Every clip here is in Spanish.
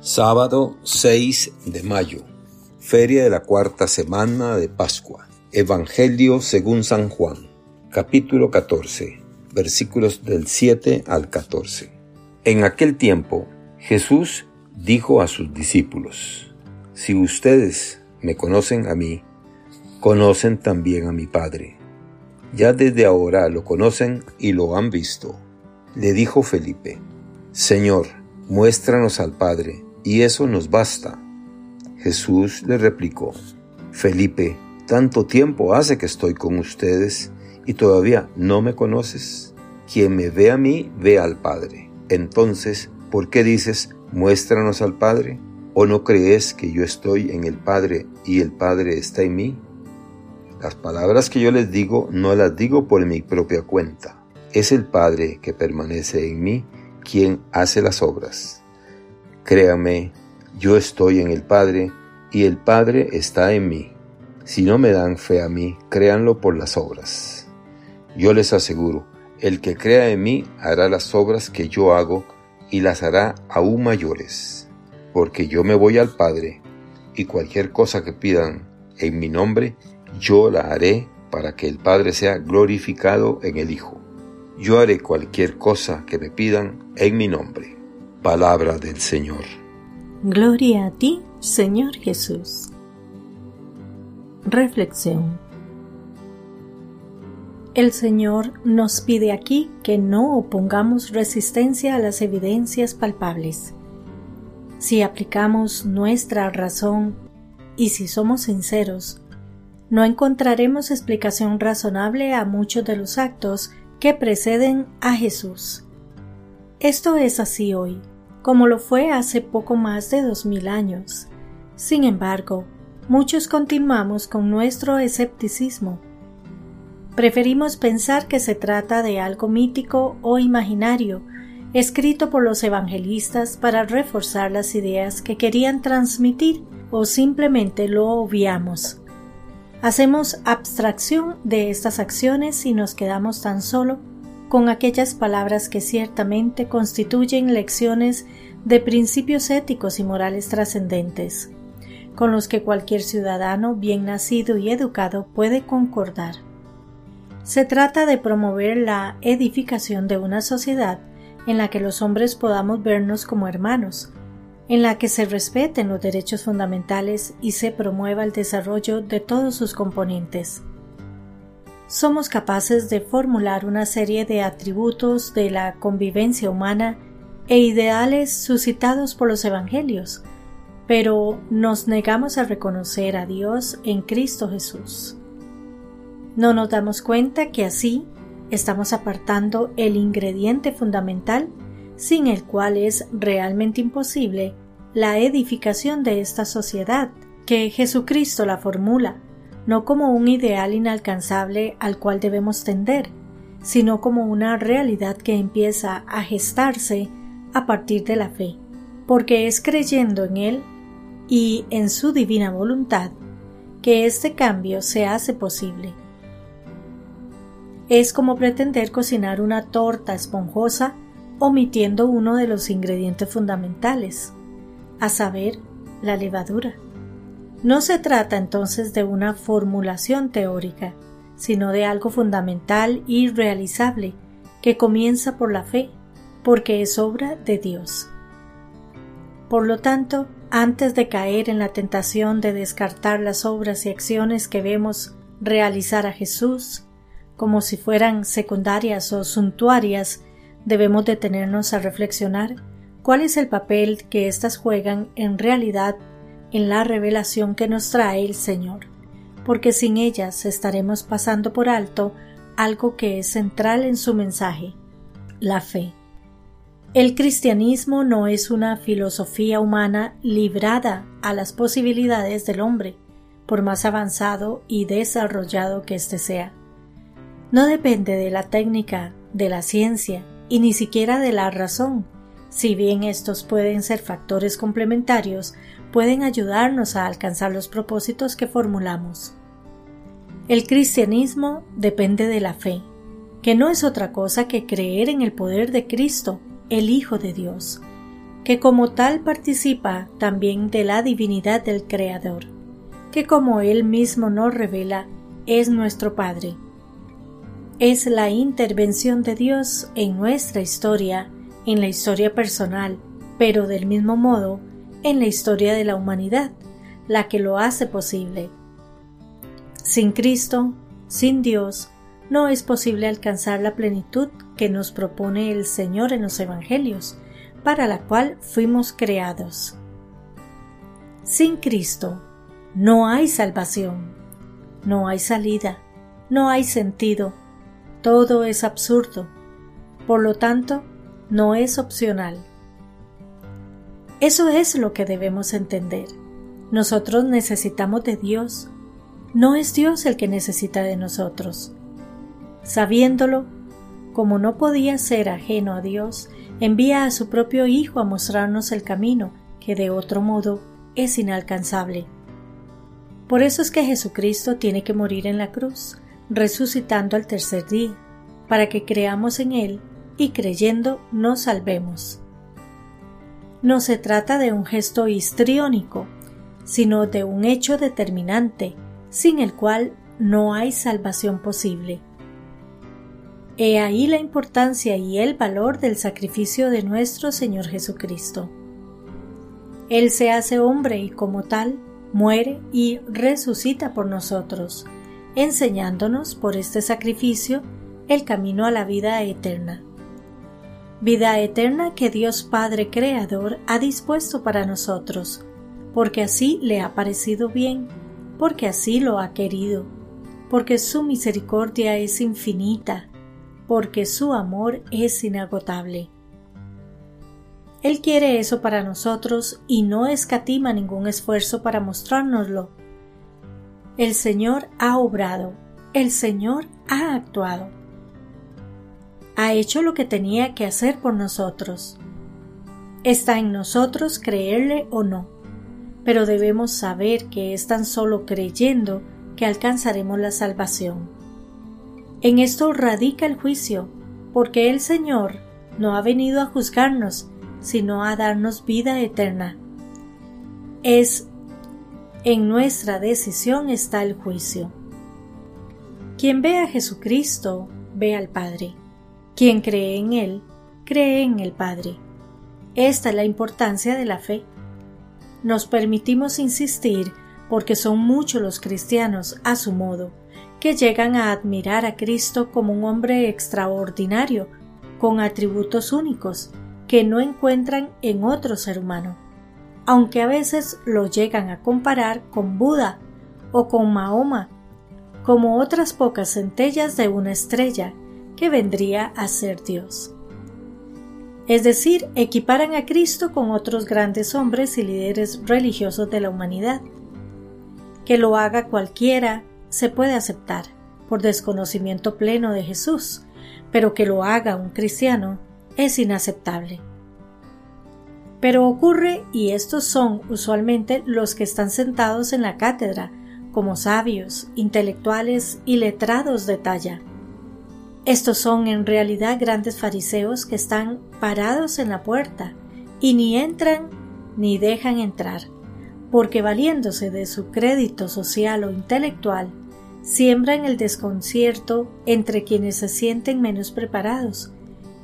Sábado 6 de mayo, Feria de la cuarta semana de Pascua. Evangelio según San Juan, capítulo 14, versículos del 7 al 14. En aquel tiempo, Jesús dijo a sus discípulos, Si ustedes me conocen a mí, conocen también a mi Padre. Ya desde ahora lo conocen y lo han visto. Le dijo Felipe, Señor, muéstranos al Padre y eso nos basta. Jesús le replicó, Felipe, tanto tiempo hace que estoy con ustedes y todavía no me conoces. Quien me ve a mí, ve al Padre. Entonces, ¿por qué dices, muéstranos al Padre? ¿O no crees que yo estoy en el Padre y el Padre está en mí? Las palabras que yo les digo no las digo por mi propia cuenta. Es el Padre que permanece en mí quien hace las obras. Créame, yo estoy en el Padre y el Padre está en mí. Si no me dan fe a mí, créanlo por las obras. Yo les aseguro, el que crea en mí hará las obras que yo hago y las hará aún mayores, porque yo me voy al Padre y cualquier cosa que pidan en mi nombre, yo la haré para que el Padre sea glorificado en el Hijo. Yo haré cualquier cosa que me pidan en mi nombre. Palabra del Señor. Gloria a ti, Señor Jesús. Reflexión. El Señor nos pide aquí que no opongamos resistencia a las evidencias palpables. Si aplicamos nuestra razón y si somos sinceros, no encontraremos explicación razonable a muchos de los actos que preceden a Jesús. Esto es así hoy como lo fue hace poco más de dos mil años. Sin embargo, muchos continuamos con nuestro escepticismo. Preferimos pensar que se trata de algo mítico o imaginario, escrito por los evangelistas para reforzar las ideas que querían transmitir o simplemente lo obviamos. Hacemos abstracción de estas acciones y nos quedamos tan solo con aquellas palabras que ciertamente constituyen lecciones de principios éticos y morales trascendentes, con los que cualquier ciudadano bien nacido y educado puede concordar. Se trata de promover la edificación de una sociedad en la que los hombres podamos vernos como hermanos, en la que se respeten los derechos fundamentales y se promueva el desarrollo de todos sus componentes somos capaces de formular una serie de atributos de la convivencia humana e ideales suscitados por los Evangelios, pero nos negamos a reconocer a Dios en Cristo Jesús. No nos damos cuenta que así estamos apartando el ingrediente fundamental sin el cual es realmente imposible la edificación de esta sociedad, que Jesucristo la formula no como un ideal inalcanzable al cual debemos tender, sino como una realidad que empieza a gestarse a partir de la fe, porque es creyendo en Él y en su divina voluntad que este cambio se hace posible. Es como pretender cocinar una torta esponjosa omitiendo uno de los ingredientes fundamentales, a saber, la levadura. No se trata entonces de una formulación teórica, sino de algo fundamental y realizable que comienza por la fe, porque es obra de Dios. Por lo tanto, antes de caer en la tentación de descartar las obras y acciones que vemos realizar a Jesús, como si fueran secundarias o suntuarias, debemos detenernos a reflexionar cuál es el papel que éstas juegan en realidad en la revelación que nos trae el Señor, porque sin ellas estaremos pasando por alto algo que es central en su mensaje, la fe. El cristianismo no es una filosofía humana librada a las posibilidades del hombre, por más avanzado y desarrollado que éste sea. No depende de la técnica, de la ciencia y ni siquiera de la razón, si bien estos pueden ser factores complementarios, pueden ayudarnos a alcanzar los propósitos que formulamos. El cristianismo depende de la fe, que no es otra cosa que creer en el poder de Cristo, el Hijo de Dios, que como tal participa también de la divinidad del Creador, que como Él mismo nos revela, es nuestro Padre. Es la intervención de Dios en nuestra historia, en la historia personal, pero del mismo modo en la historia de la humanidad, la que lo hace posible. Sin Cristo, sin Dios, no es posible alcanzar la plenitud que nos propone el Señor en los Evangelios, para la cual fuimos creados. Sin Cristo no hay salvación, no hay salida, no hay sentido, todo es absurdo, por lo tanto, no es opcional. Eso es lo que debemos entender. Nosotros necesitamos de Dios, no es Dios el que necesita de nosotros. Sabiéndolo, como no podía ser ajeno a Dios, envía a su propio Hijo a mostrarnos el camino que de otro modo es inalcanzable. Por eso es que Jesucristo tiene que morir en la cruz, resucitando al tercer día, para que creamos en Él y creyendo nos salvemos. No se trata de un gesto histriónico, sino de un hecho determinante, sin el cual no hay salvación posible. He ahí la importancia y el valor del sacrificio de nuestro Señor Jesucristo. Él se hace hombre y como tal muere y resucita por nosotros, enseñándonos por este sacrificio el camino a la vida eterna. Vida eterna que Dios Padre Creador ha dispuesto para nosotros, porque así le ha parecido bien, porque así lo ha querido, porque su misericordia es infinita, porque su amor es inagotable. Él quiere eso para nosotros y no escatima ningún esfuerzo para mostrárnoslo. El Señor ha obrado, el Señor ha actuado. Ha hecho lo que tenía que hacer por nosotros. Está en nosotros creerle o no, pero debemos saber que es tan solo creyendo que alcanzaremos la salvación. En esto radica el juicio, porque el Señor no ha venido a juzgarnos, sino a darnos vida eterna. Es en nuestra decisión está el juicio. Quien ve a Jesucristo, ve al Padre. Quien cree en Él, cree en el Padre. Esta es la importancia de la fe. Nos permitimos insistir porque son muchos los cristianos a su modo que llegan a admirar a Cristo como un hombre extraordinario, con atributos únicos, que no encuentran en otro ser humano, aunque a veces lo llegan a comparar con Buda o con Mahoma, como otras pocas centellas de una estrella que vendría a ser Dios. Es decir, equiparan a Cristo con otros grandes hombres y líderes religiosos de la humanidad. Que lo haga cualquiera se puede aceptar por desconocimiento pleno de Jesús, pero que lo haga un cristiano es inaceptable. Pero ocurre, y estos son usualmente los que están sentados en la cátedra, como sabios, intelectuales y letrados de talla. Estos son en realidad grandes fariseos que están parados en la puerta y ni entran ni dejan entrar, porque valiéndose de su crédito social o intelectual, siembran el desconcierto entre quienes se sienten menos preparados,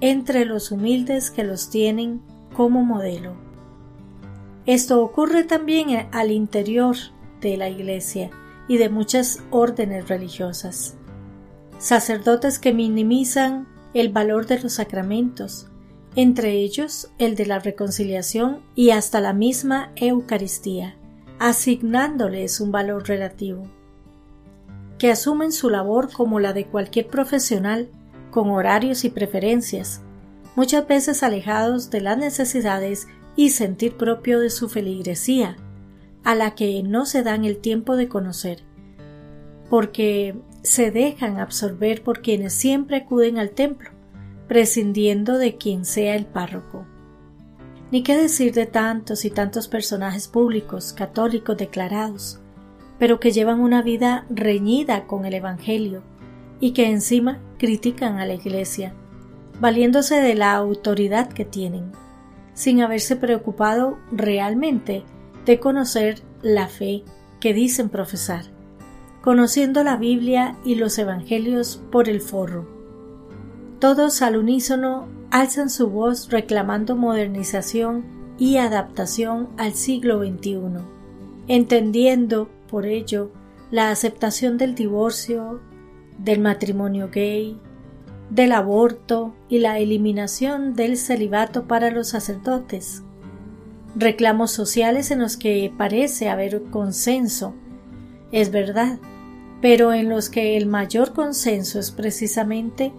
entre los humildes que los tienen como modelo. Esto ocurre también al interior de la Iglesia y de muchas órdenes religiosas. Sacerdotes que minimizan el valor de los sacramentos, entre ellos el de la reconciliación y hasta la misma Eucaristía, asignándoles un valor relativo que asumen su labor como la de cualquier profesional, con horarios y preferencias, muchas veces alejados de las necesidades y sentir propio de su feligresía, a la que no se dan el tiempo de conocer, porque se dejan absorber por quienes siempre acuden al templo, prescindiendo de quien sea el párroco. Ni qué decir de tantos y tantos personajes públicos católicos declarados, pero que llevan una vida reñida con el Evangelio y que encima critican a la Iglesia, valiéndose de la autoridad que tienen. sin haberse preocupado realmente de conocer la fe que dicen profesar, conociendo la Biblia y los Evangelios por el forro. Todos al unísono alzan su voz reclamando modernización y adaptación al siglo XXI, entendiendo, por ello, la aceptación del divorcio, del matrimonio gay, del aborto y la eliminación del celibato para los sacerdotes. Reclamos sociales en los que parece haber consenso, es verdad, pero en los que el mayor consenso es precisamente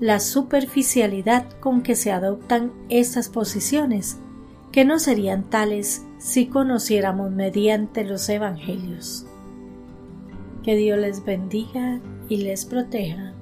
la superficialidad con que se adoptan estas posiciones, que no serían tales si conociéramos mediante los Evangelios. Que Dios les bendiga y les proteja.